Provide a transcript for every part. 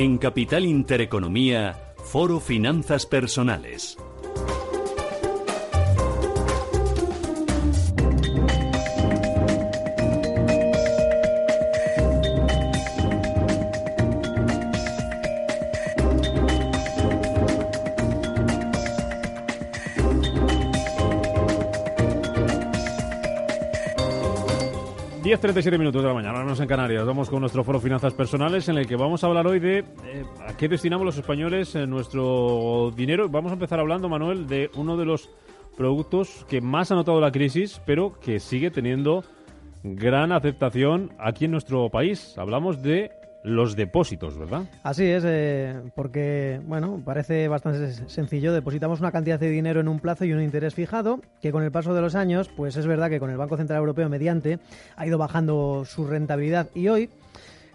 En Capital Intereconomía, Foro Finanzas Personales. 10.37 minutos de la mañana, vamos en Canarias. Vamos con nuestro foro Finanzas Personales en el que vamos a hablar hoy de eh, a qué destinamos los españoles en nuestro dinero. Vamos a empezar hablando, Manuel, de uno de los productos que más ha notado la crisis, pero que sigue teniendo gran aceptación aquí en nuestro país. Hablamos de los depósitos, ¿verdad? Así es, eh, porque, bueno, parece bastante sencillo. Depositamos una cantidad de dinero en un plazo y un interés fijado, que con el paso de los años, pues es verdad que con el Banco Central Europeo mediante ha ido bajando su rentabilidad y hoy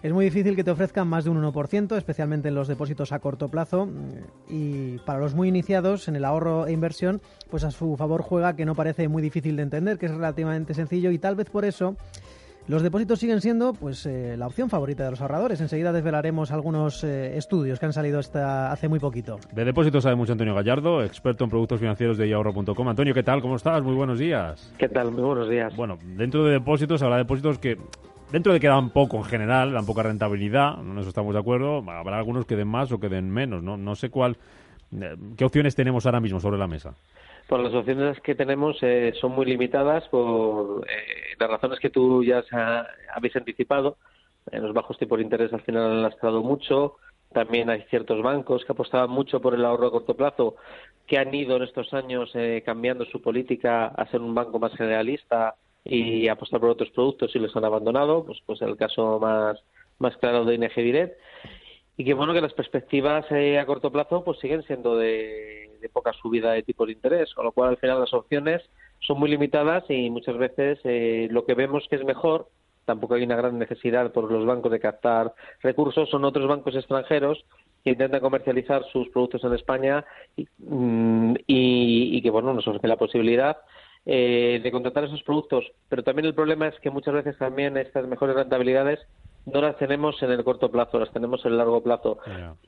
es muy difícil que te ofrezcan más de un 1%, especialmente en los depósitos a corto plazo. Y para los muy iniciados en el ahorro e inversión, pues a su favor juega que no parece muy difícil de entender, que es relativamente sencillo y tal vez por eso los depósitos siguen siendo pues eh, la opción favorita de los ahorradores. Enseguida desvelaremos algunos eh, estudios que han salido esta, hace muy poquito. De depósitos sabe mucho Antonio Gallardo, experto en productos financieros de ahorro.com. Antonio, ¿qué tal? ¿Cómo estás? Muy buenos días. ¿Qué tal? Muy buenos días. Bueno, dentro de depósitos habrá depósitos que dentro de que dan poco en general, dan poca rentabilidad, en eso estamos de acuerdo, habrá algunos que den más o que den menos, ¿no? No sé cuál eh, qué opciones tenemos ahora mismo sobre la mesa. Pues las opciones que tenemos eh, son muy limitadas por eh, las razones que tú ya habéis anticipado. En los bajos tipos de interés al final han lastrado mucho. También hay ciertos bancos que apostaban mucho por el ahorro a corto plazo, que han ido en estos años eh, cambiando su política a ser un banco más generalista y apostar por otros productos y los han abandonado. Pues, pues el caso más, más claro de ING Direct. Y que bueno que las perspectivas a corto plazo pues siguen siendo de de poca subida de tipos de interés, con lo cual al final las opciones son muy limitadas y muchas veces eh, lo que vemos que es mejor, tampoco hay una gran necesidad por los bancos de captar recursos, son otros bancos extranjeros que intentan comercializar sus productos en España y, mm, que bueno nos ofrece la posibilidad eh, de contratar esos productos. Pero también el problema es que muchas veces también estas mejores rentabilidades no las tenemos en el corto plazo, las tenemos en el largo plazo.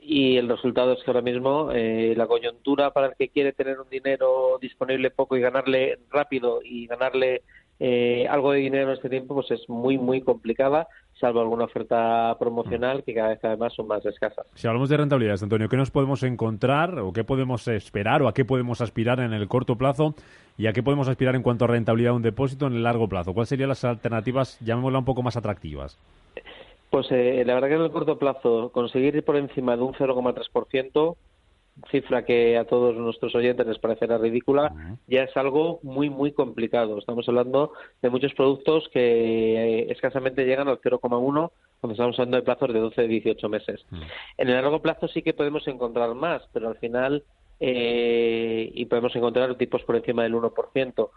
Y el resultado es que ahora mismo eh, la coyuntura para el que quiere tener un dinero disponible poco y ganarle rápido y ganarle eh, algo de dinero en este tiempo, pues es muy, muy complicada, salvo alguna oferta promocional que cada vez además son más escasas. Si hablamos de rentabilidades, Antonio, ¿qué nos podemos encontrar o qué podemos esperar o a qué podemos aspirar en el corto plazo y a qué podemos aspirar en cuanto a rentabilidad de un depósito en el largo plazo? ¿Cuáles serían las alternativas, llamémosla un poco más atractivas? Pues eh, la verdad que en el corto plazo conseguir ir por encima de un 0,3%, cifra que a todos nuestros oyentes les parecerá ridícula, ya es algo muy, muy complicado. Estamos hablando de muchos productos que eh, escasamente llegan al 0,1 cuando estamos hablando de plazos de 12 18 meses. En el largo plazo sí que podemos encontrar más, pero al final eh, y podemos encontrar tipos por encima del 1%.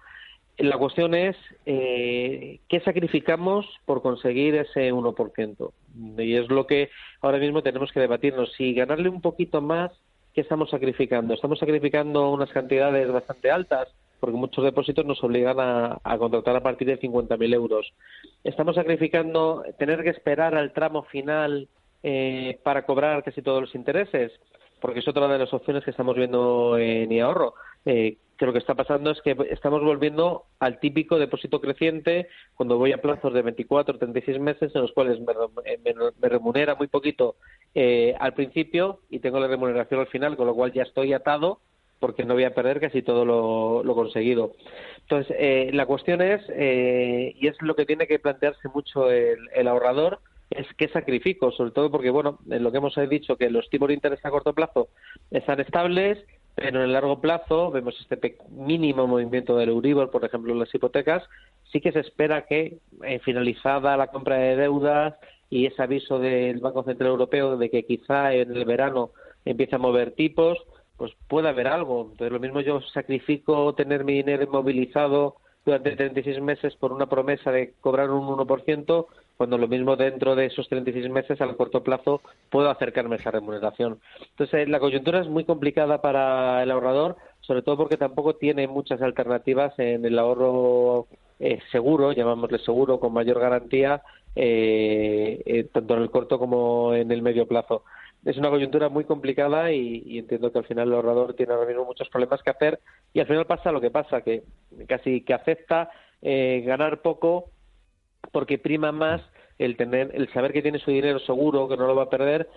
La cuestión es eh, qué sacrificamos por conseguir ese 1%. Y es lo que ahora mismo tenemos que debatirnos. Si ganarle un poquito más, ¿qué estamos sacrificando? Estamos sacrificando unas cantidades bastante altas, porque muchos depósitos nos obligan a, contratar a partir de 50.000 euros. Estamos sacrificando tener que esperar al tramo final eh, para cobrar casi todos los intereses, porque es otra de las opciones que estamos viendo en ahorro eh, que lo que está pasando es que estamos volviendo al típico depósito creciente cuando voy a plazos de 24 o 36 meses en los cuales me, remunera muy poquito eh, al principio y tengo la remuneración al final, con lo cual ya estoy atado porque no voy a perder casi todo lo, conseguido. Entonces, eh, la cuestión es, eh, y es lo que tiene que plantearse mucho el, el ahorrador, es qué sacrifico, sobre todo porque, bueno, en lo que hemos dicho, que los tipos de interés a corto plazo están estables, pero en el largo plazo vemos este mínimo movimiento del Euribor, por ejemplo, en las hipotecas, sí que se espera que, eh, finalizada la compra de deudas y ese aviso del Banco Central Europeo de que quizá en el verano empiece a mover tipos, pues puede haber algo. Entonces, lo mismo yo sacrifico tener mi dinero inmovilizado durante 36 meses por una promesa de cobrar un 1%, cuando lo mismo dentro de esos 36 meses, a corto plazo, puedo acercarme a esa remuneración. Entonces, la coyuntura es muy complicada para el ahorrador, sobre todo porque tampoco tiene muchas alternativas en el ahorro eh, seguro, llamámosle seguro, con mayor garantía, eh, eh, tanto en el corto como en el medio plazo es una coyuntura muy complicada y, entiendo que al final el ahorrador tiene ahora mismo muchos problemas que hacer y al final pasa lo que pasa, que casi que acepta eh, ganar poco porque prima más el tener el saber que tiene su dinero seguro que no lo va a perder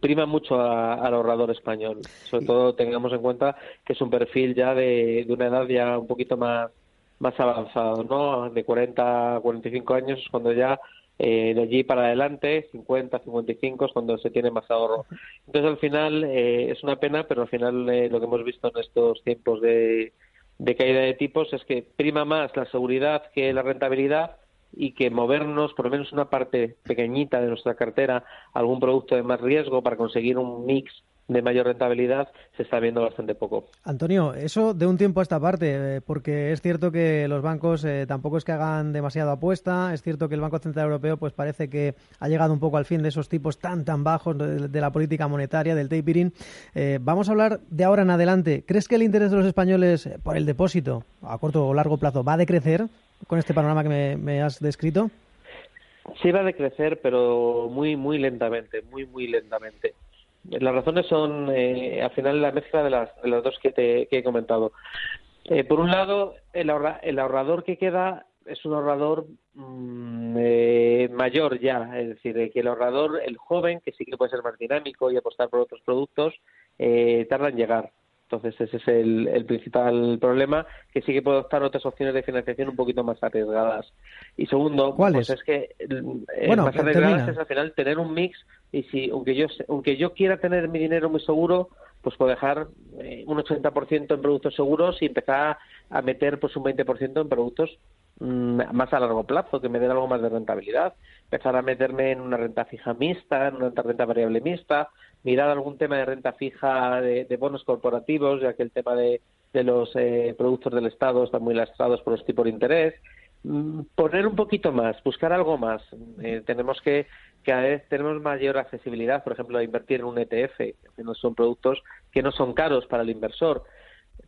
prima mucho al ahorrador español. Sobre todo tengamos en cuenta que es un perfil ya de, de una edad ya un poquito más más avanzado no de 40 a 45 años cuando ya eh, de allí para adelante, 50, 55 es cuando se tiene más ahorro. Entonces, al final eh, es una pena, pero al final eh, lo que hemos visto en estos tiempos de, de caída de tipos es que prima más la seguridad que la rentabilidad y que movernos por lo menos una parte pequeñita de nuestra cartera algún producto de más riesgo para conseguir un mix de mayor rentabilidad se está viendo bastante poco. Antonio, eso de un tiempo a esta parte, eh, porque es cierto que los bancos eh, tampoco es que hagan demasiado apuesta, es cierto que el Banco Central Europeo pues parece que ha llegado un poco al fin de esos tipos tan tan bajos de, la política monetaria, del tapering. Eh, vamos a hablar de ahora en adelante. ¿Crees que el interés de los españoles por el depósito a corto o largo plazo va a decrecer con este panorama que me has descrito? Sí va a decrecer, pero muy, muy lentamente, muy, muy lentamente. Las razones son, eh, al final, la mezcla de las, de las dos que, te, he comentado. Eh, por un lado, el, el ahorrador que queda es un ahorrador mm, eh, mayor ya, es decir, que el ahorrador, el joven, que sí que puede ser más dinámico y apostar por otros productos, tarda en llegar. Entonces ese es el, principal problema, que sí que puede optar otras opciones de financiación un poquito más arriesgadas. Y segundo, pues es que eh, bueno, más arriesgadas es al final tener un mix y si aunque yo aunque yo quiera tener mi dinero muy seguro, pues puedo dejar eh, un 80% en productos seguros y empezar a meter pues un 20% en productos más a largo plazo, que me den algo más de rentabilidad. Empezar a meterme en una renta fija mixta, en una renta variable mixta, mirar algún tema de renta fija de, bonos corporativos, ya que el tema de, los eh, productos del Estado están muy lastrados por los tipos de interés. Mm, poner un poquito más, buscar algo más. Eh, tenemos que cada vez tenemos mayor accesibilidad, por ejemplo, a invertir en un ETF, que no son productos que no son caros para el inversor.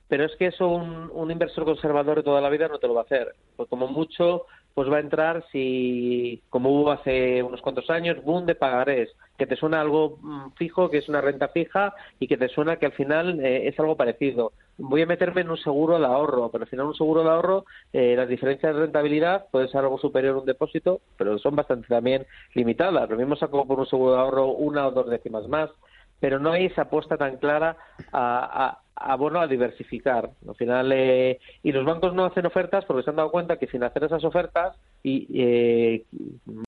Pero es que eso un, un inversor conservador de toda la vida no te lo va a hacer. Pues como mucho pues va a entrar si, como hubo hace unos cuantos años, boom de pagarés, que te suena algo mm, fijo, que es una renta fija y que te suena que al final eh, es algo parecido. Voy a meterme en un seguro de ahorro, pero al final un seguro de ahorro, eh, las diferencias de rentabilidad puede ser algo superior a un depósito, pero son bastante también limitadas. Lo mismo saco por un seguro de ahorro una o dos décimas más pero no hay esa apuesta tan clara a, a, bueno, a diversificar. Al final, eh, y los bancos no hacen ofertas porque se han dado cuenta que sin hacer esas ofertas y eh,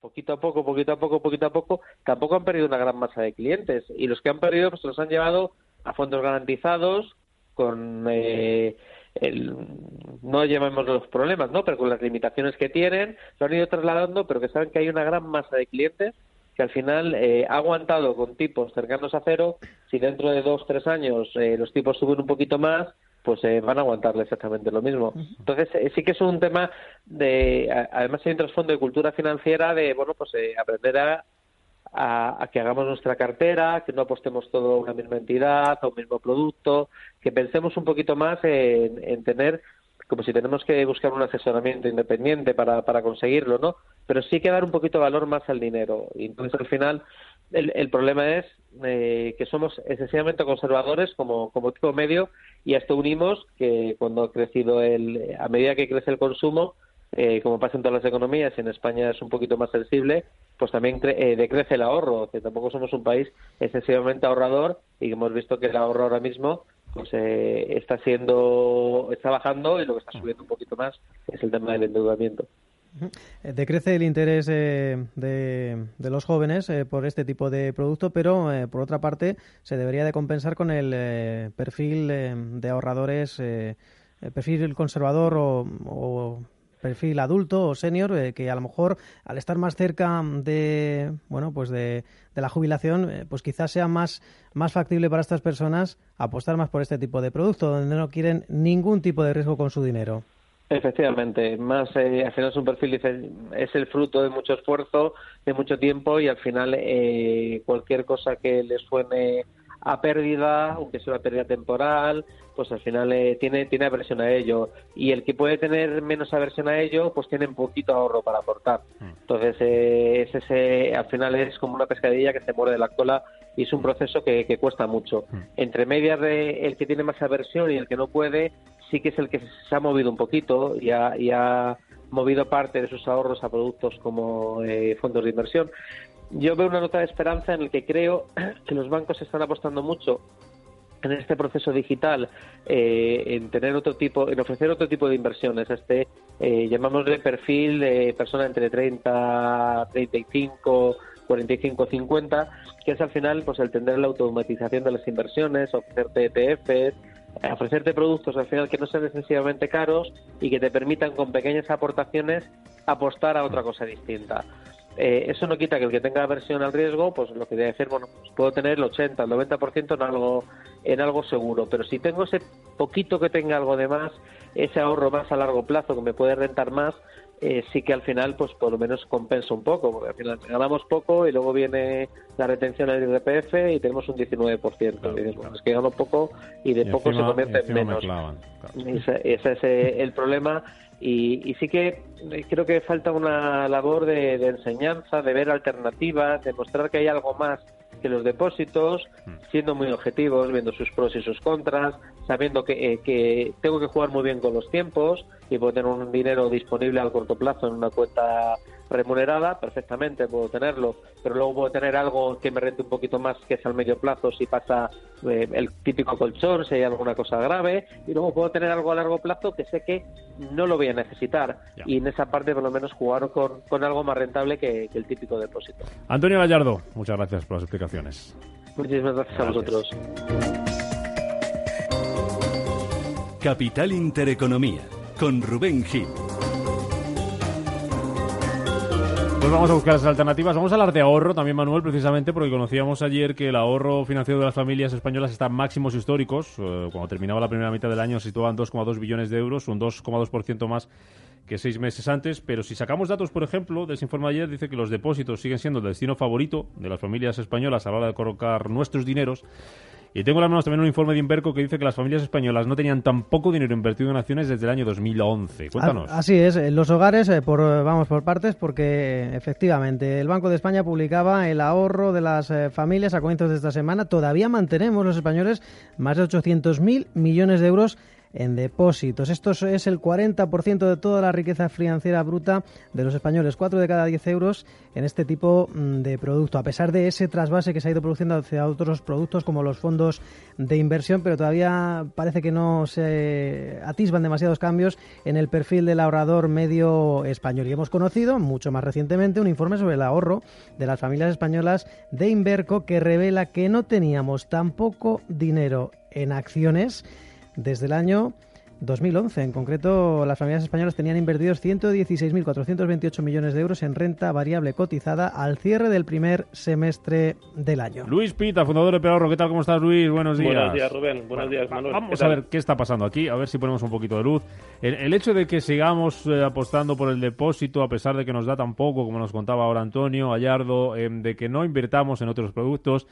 poquito a poco, poquito a poco, poquito a poco, tampoco han perdido una gran masa de clientes y los que han perdido pues los han llevado a fondos garantizados con eh, el, no llevamos los problemas, ¿no? Pero con las limitaciones que tienen, lo han ido trasladando, pero que saben que hay una gran masa de clientes que al final eh, ha aguantado con tipos cercanos a cero. Si dentro de dos, tres años eh, los tipos suben un poquito más, pues eh, van a aguantarle exactamente lo mismo. Entonces, sí que es un tema de, además hay un trasfondo de cultura financiera de, bueno, pues aprender a, a, que hagamos nuestra cartera, que no apostemos todo a una misma entidad, a un mismo producto, que pensemos un poquito más en, en tener como si tenemos que buscar un asesoramiento independiente para, para conseguirlo, ¿no? Pero sí que dar un poquito de valor más al dinero. Y entonces al final el, el problema es eh, que somos excesivamente conservadores como, como tipo medio y a esto unimos que cuando ha crecido el, a medida que crece el consumo, eh, como pasa en todas las economías y en España es un poquito más sensible, pues también eh, decrece el ahorro, que tampoco somos un país excesivamente ahorrador y hemos visto que el ahorro ahora mismo pues está siendo está bajando y lo que está subiendo un poquito más es el tema del endeudamiento. Decrece el interés de, de, los jóvenes por este tipo de producto, pero por otra parte se debería de compensar con el perfil de ahorradores, perfil conservador o perfil adulto o senior eh, que a lo mejor al estar más cerca de bueno pues de, la jubilación eh, pues quizás sea más más factible para estas personas apostar más por este tipo de producto donde no quieren ningún tipo de riesgo con su dinero. Efectivamente, más eh, al final es un perfil es el fruto de mucho esfuerzo, de mucho tiempo y al final cualquier cosa que les suene a pérdida, aunque sea una pérdida temporal, pues al final eh, tiene, tiene aversión a ello. Y el que puede tener menos aversión a ello, pues tiene un poquito ahorro para aportar. Mm. Entonces, eh, ese, al final es como una pescadilla que se muerde la cola y es un proceso que, que cuesta mucho. Mm. Entre medias de el que tiene más aversión y el que no puede, sí que es el que se ha movido un poquito y ha, y ha movido parte de sus ahorros a productos como eh, fondos de inversión yo veo una nota de esperanza en el que creo que los bancos están apostando mucho en este proceso digital eh, en tener otro tipo en ofrecer otro tipo de inversiones este eh, de perfil de persona entre 30 35 45 50 que es al final pues el tener la automatización de las inversiones ofrecerte ETFs ofrecerte productos al final que no sean excesivamente caros y que te permitan con pequeñas aportaciones apostar a otra cosa distinta eh, eso no quita que el que tenga aversión al riesgo, pues lo que debe hacer, bueno, pues puedo tener el 80, el 90% en algo, en algo seguro, pero si tengo ese poquito que tenga algo de más, ese ahorro más a largo plazo que me puede rentar más, eh, sí que al final, pues por lo menos compensa un poco, porque al final ganamos poco y luego viene la retención del IRPF y tenemos un 19%. es que gano poco y de poco se convierte en menos. Ese, ese, es eh, el problema y, sí que eh, creo que falta una labor de, enseñanza, de ver alternativas, de mostrar que hay algo más que los depósitos, mm. siendo muy objetivos, viendo sus pros y sus contras, sabiendo que, eh, que tengo que jugar muy bien con los tiempos y puedo tener un dinero disponible al corto plazo en una cuenta remunerada, perfectamente puedo tenerlo, pero luego puedo tener algo que me rente un poquito más, que es al medio plazo, si pasa eh, el típico colchón, si hay alguna cosa grave, y luego puedo tener algo a largo plazo que sé que no lo voy a necesitar, y en esa parte por lo menos jugar con, con algo más rentable que, el típico depósito. Antonio Gallardo, muchas gracias por las explicaciones. Muchísimas gracias. a vosotros. Capital Intereconomía, con Rubén Gil. Pues vamos a buscar las alternativas. Vamos a hablar de ahorro también, Manuel, precisamente porque conocíamos ayer que el ahorro financiero de las familias españolas está en máximos históricos. Eh, cuando terminaba la primera mitad del año se situaban 2,2 billones de euros, un 2,2% más que seis meses antes. Pero si sacamos datos, por ejemplo, de ese informe ayer, dice que los depósitos siguen siendo el destino favorito de las familias españolas a la hora de colocar nuestros dineros. Y tengo en las manos también un informe de Inverco que dice que las familias españolas no tenían tan poco dinero invertido en acciones desde el año 2011. Cuéntanos. Así es, los hogares, eh, por, vamos por partes, porque efectivamente el Banco de España publicaba el ahorro de las eh, familias a comienzos de esta semana. Todavía mantenemos los españoles más de 800.000 millones de euros en depósitos. Esto es el 40% de toda la riqueza financiera bruta de los españoles, 4 de cada 10 euros en este tipo mm, de producto, a pesar de ese trasvase que se ha ido produciendo hacia otros productos como los fondos de inversión, pero todavía parece que no se atisban demasiados cambios en el perfil del ahorrador medio español. Y hemos conocido, mucho más recientemente, un informe sobre el ahorro de las familias españolas de Inverco que revela que no teníamos tan poco dinero en acciones desde el año 2011. En concreto, las familias españolas tenían invertidos 116.428 millones de euros en renta variable cotizada al cierre del primer semestre del año. Luis Pita, fundador de Peorro. ¿Qué tal? ¿Cómo estás, Luis? Buenos días. Buenos días, Rubén. Buenos días, Manuel. Vamos a ver qué está pasando aquí, a ver si ponemos un poquito de luz. El, hecho de que sigamos eh, apostando por el depósito, a pesar de que nos da tan poco, como nos contaba ahora Antonio Gallardo, em, de que no invirtamos en otros productos,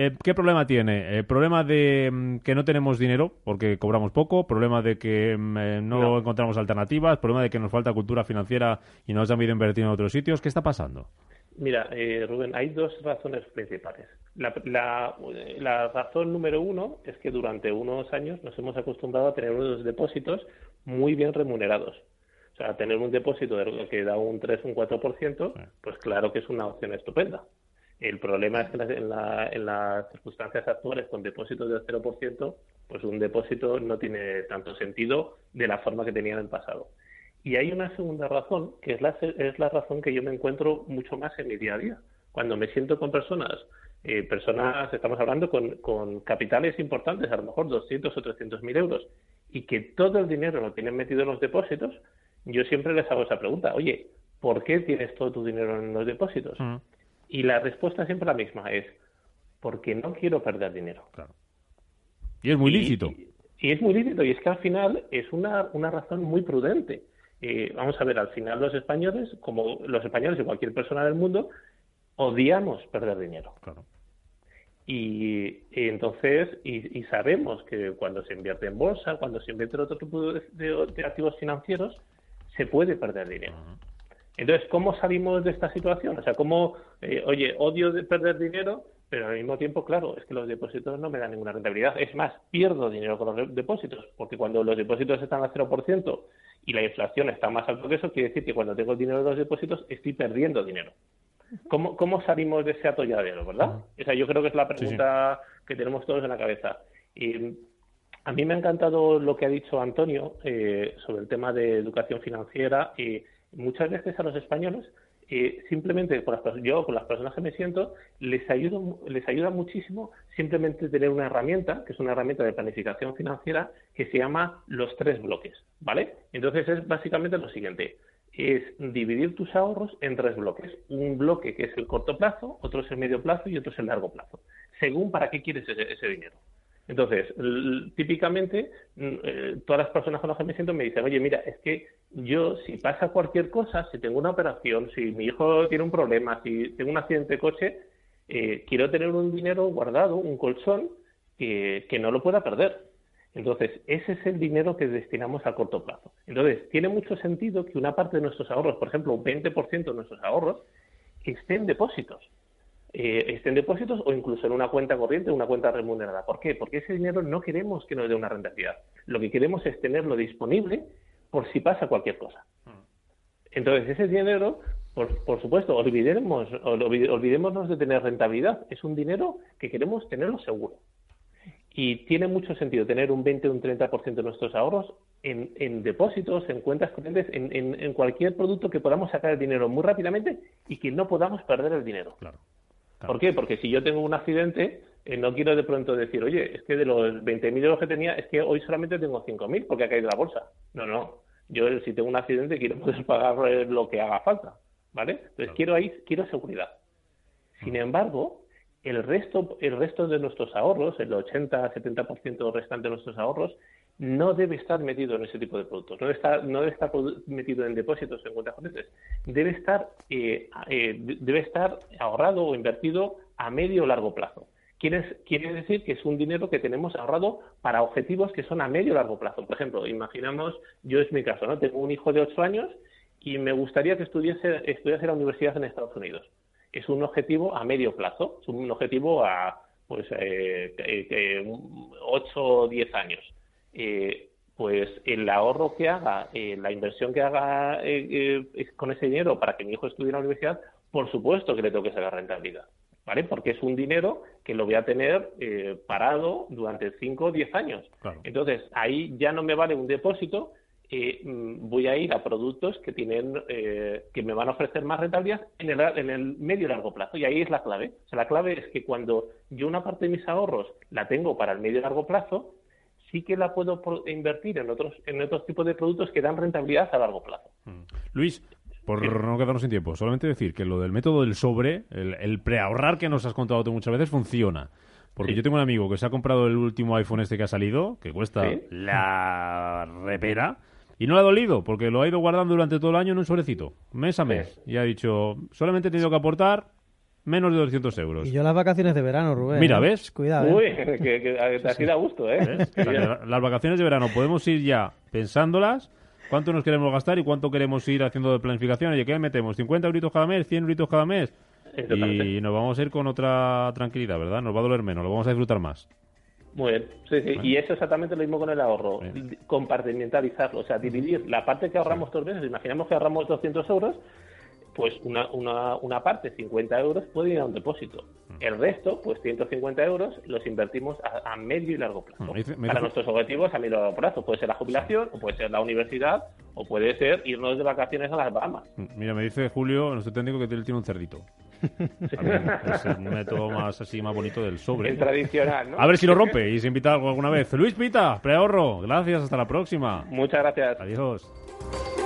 eh, ¿Qué problema tiene? Eh, ¿Problema de mm, que no tenemos dinero porque cobramos poco? ¿Problema de que mm, eh, no, encontramos alternativas? ¿Problema de que nos falta cultura financiera y no nos han ido invertir en otros sitios? ¿Qué está pasando? Mira, Rubén, hay dos razones principales. La, razón número uno es que durante unos años nos hemos acostumbrado a tener unos depósitos muy bien remunerados. O sea, tener un depósito de, que da un 3, un 4%, pues claro que es una opción estupenda. El problema es que en, las circunstancias actuales con depósitos del 0%, pues un depósito no tiene tanto sentido de la forma que tenía en el pasado. Y hay una segunda razón, que es la, es la razón que yo me encuentro mucho más en mi día a día. Cuando me siento con personas, eh, personas, estamos hablando con, con capitales importantes, a lo mejor 200 o 300 mil euros, y que todo el dinero lo tienen metido en los depósitos, yo siempre les hago esa pregunta, oye, ¿por qué tienes todo tu dinero en los depósitos? Mm. Y la respuesta siempre la misma, es porque no quiero perder dinero. Claro. Y es muy lícito. Y, y es muy lícito, y es que al final es una, una razón muy prudente. Eh, vamos a ver, al final los españoles, como los españoles y cualquier persona del mundo, odiamos perder dinero. Claro. Y, y entonces, y, y sabemos que cuando se invierte en bolsa, cuando se invierte en otro tipo de, de- de activos financieros, se puede perder dinero. Entonces, ¿cómo salimos de esta situación? O sea, ¿cómo, eh, oye, odio de perder dinero, pero al mismo tiempo, claro, es que los depósitos no me dan ninguna rentabilidad. Es más, pierdo dinero con los depósitos, porque cuando los depósitos están al 0% y la inflación está más alto que eso, quiere decir que cuando tengo el dinero en los depósitos estoy perdiendo dinero. ¿Cómo, cómo salimos de ese atolladero, verdad? O sea, yo creo que es la pregunta que tenemos todos en la cabeza. Y a mí me ha encantado lo que ha dicho Antonio eh, sobre el tema de educación financiera. Y muchas veces a los españoles, eh, simplemente con las, yo con las personas que me siento, les ayuda, les ayuda muchísimo simplemente tener una herramienta, que es una herramienta de planificación financiera, que se llama los tres bloques, ¿vale? Entonces es básicamente lo siguiente es dividir tus ahorros en tres bloques. Un bloque que es el corto plazo, otro es el medio plazo y otro es el largo plazo, según para qué quieres ese, ese dinero. Entonces, típicamente, eh, todas las personas con las que me siento me dicen, oye, mira, es que yo, si pasa cualquier cosa, si tengo una operación, si mi hijo tiene un problema, si tengo un accidente de coche, eh, quiero tener un dinero guardado, un colchón, que, que no lo pueda perder. Entonces, ese es el dinero que destinamos a corto plazo. Entonces, tiene mucho sentido que una parte de nuestros ahorros, por ejemplo, un 20% de nuestros ahorros, esté en depósitos. Eh, esté en depósitos o incluso en una cuenta corriente, una cuenta remunerada. ¿Por qué? Porque ese dinero no queremos que nos dé una rentabilidad. Lo que queremos es tenerlo disponible por si pasa cualquier cosa. Entonces, ese dinero, por, por supuesto, olvidemos, olvi- olvidémonos de tener rentabilidad. Es un dinero que queremos tenerlo seguro. Y tiene mucho sentido tener un 20 o un 30% de nuestros ahorros en, en depósitos, en cuentas corrientes, en, en- en cualquier producto que podamos sacar el dinero muy rápidamente y que no podamos perder el dinero. Claro. ¿Por qué? Porque si yo tengo un accidente, eh, no quiero de pronto decir, oye, es que de los 20.000 euros que tenía, es que hoy solamente tengo 5.000 porque ha caído la bolsa. No, no. Yo, si tengo un accidente, quiero poder pagar eh, lo que haga falta. ¿Vale? Entonces, quiero ahí, quiero seguridad. Sin embargo, el resto, el resto de nuestros ahorros, el 80-70% restante de nuestros ahorros, no debe estar metido en ese tipo de productos, no debe estar, no debe estar metido en depósitos en cuentas corrientes, debe estar, eh, eh, de- debe estar ahorrado o invertido a medio o largo plazo. Quiere, quiere decir que es un dinero que tenemos ahorrado para objetivos que son a medio o largo plazo. Por ejemplo, imaginamos, yo es mi caso, ¿no? Tengo un hijo de 8 años y me gustaría que estudiase, estudiase en la universidad en Estados Unidos. Es un objetivo a medio plazo, es un objetivo a pues eh, que- que 8 o 10 años. Eh, pues el ahorro que haga, eh, la inversión que haga eh, eh, con ese dinero para que mi hijo estudie en la universidad, por supuesto que le tengo que sacar rentabilidad, ¿vale? Porque es un dinero que lo voy a tener eh, parado durante 5 o 10 años. Claro. Entonces, ahí ya no me vale un depósito, eh, mm, voy a ir a productos que tienen eh, que me van a ofrecer más rentabilidad en el, en el medio y largo plazo. Y ahí es la clave. O sea, la clave es que cuando yo una parte de mis ahorros la tengo para el medio y largo plazo, sí que la puedo invertir en otros, en otros tipos de productos que dan rentabilidad a largo plazo. Luis, por no quedarnos sin tiempo, solamente decir que lo del método del sobre, el, el preahorrar que nos has contado tú muchas veces, funciona. Porque Sí. yo tengo un amigo que se ha comprado el último iPhone este que ha salido, que cuesta Sí. la repera, y no le ha dolido, porque lo ha ido guardando durante todo el año en un sobrecito, mes a mes. Y ha dicho, solamente he tenido que aportar menos de 200 euros. Y yo las vacaciones de verano, Rubén. Mira, ¿eh? ¿ves? Cuidado. ¿eh? Uy, que, que te has ido a gusto, ¿eh? Las vacaciones de verano podemos ir ya pensándolas, cuánto nos queremos gastar y cuánto queremos ir haciendo de planificación. Oye, ¿qué metemos? ¿50 euritos cada mes? ¿100 euritos cada mes? Y nos vamos a ir con otra tranquilidad, ¿verdad? Nos va a doler menos, lo vamos a disfrutar más. Muy bien, sí, sí. Y eso es exactamente lo mismo con el ahorro, Bien. compartimentalizarlo, o sea, dividir la parte que ahorramos todos los meses, imaginamos que ahorramos 200 euros, pues una, una, una parte, 50 euros, puede ir a un depósito. El resto, pues 150 euros, los invertimos a, a medio y largo plazo. Mm, me dice- me para dice- nuestros objetivos a medio y largo plazo. Puede ser la jubilación, o puede ser la universidad, o puede ser irnos de vacaciones a las Bahamas. Mira, me dice Julio, nuestro técnico, que él tiene un cerdito. Es el método más así más bonito del sobre. El tradicional, ¿no? A ver si lo rompe y se invita algo alguna vez. Luis Pita, preahorro. Gracias, hasta la próxima. Muchas gracias. Adiós.